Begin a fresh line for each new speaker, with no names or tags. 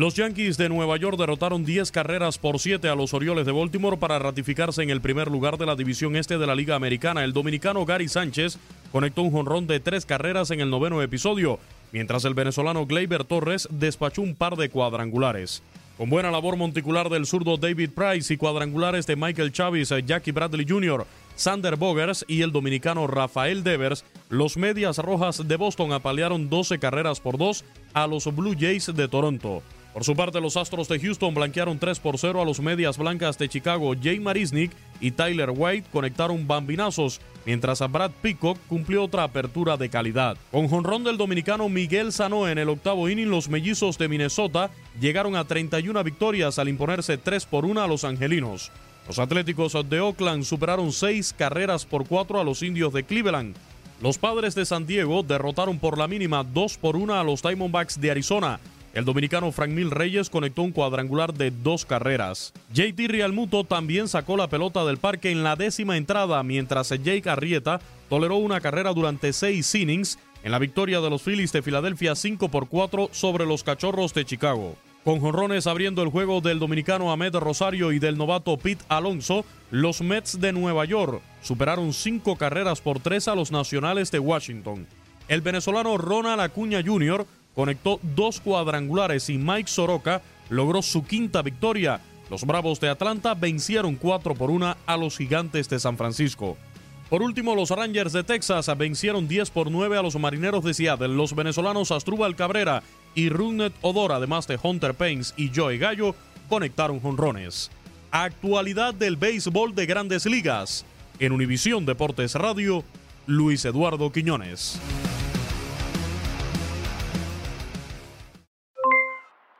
Los Yankees de Nueva York derrotaron 10 carreras por 7 a los Orioles de Baltimore para ratificarse en el primer lugar de la división este de la Liga Americana. El dominicano Gary Sánchez conectó un jonrón de tres carreras en el noveno episodio, mientras el venezolano Gleyber Torres despachó un par de cuadrangulares. Con buena labor monticular del zurdo David Price y cuadrangulares de Michael Chavis, Jackie Bradley Jr., Sander Bogers y el dominicano Rafael Devers, los Medias Rojas de Boston apalearon 12 carreras por 2 a los Blue Jays de Toronto. Por su parte, los Astros de Houston blanquearon 3 por 0 a los Medias Blancas de Chicago. Jay Marisnik y Tyler White conectaron bambinazos, mientras a Brad Peacock cumplió otra apertura de calidad. Con jonrón del dominicano Miguel Sano en el octavo inning, los mellizos de Minnesota llegaron a 31 victorias al imponerse 3 por 1 a los angelinos. Los Atléticos de Oakland superaron 6 carreras por 4 a los indios de Cleveland. Los padres de San Diego derrotaron por la mínima 2 por 1 a los Diamondbacks de Arizona. El dominicano Frank Mil Reyes conectó un cuadrangular de dos carreras. JT Realmuto también sacó la pelota del parque en la décima entrada, mientras Jake Arrieta toleró una carrera durante seis innings en la victoria de los Phillies de Filadelfia 5 por 4 sobre los Cachorros de Chicago. Con jonrones abriendo el juego del dominicano Ahmed Rosario y del novato Pete Alonso, los Mets de Nueva York superaron cinco carreras por tres a los Nacionales de Washington. El venezolano Ronald Acuña Jr conectó dos cuadrangulares y Mike Soroka logró su quinta victoria. Los Bravos de Atlanta vencieron 4 por 1 a los Gigantes de San Francisco. Por último, los Rangers de Texas vencieron 10 por 9 a los Marineros de Seattle. Los venezolanos Astrubal Cabrera y Rugnet Odor, además de Hunter Pains y Joey Gallo, conectaron jonrones. Actualidad del béisbol de grandes ligas. En Univisión Deportes Radio, Luis Eduardo Quiñones.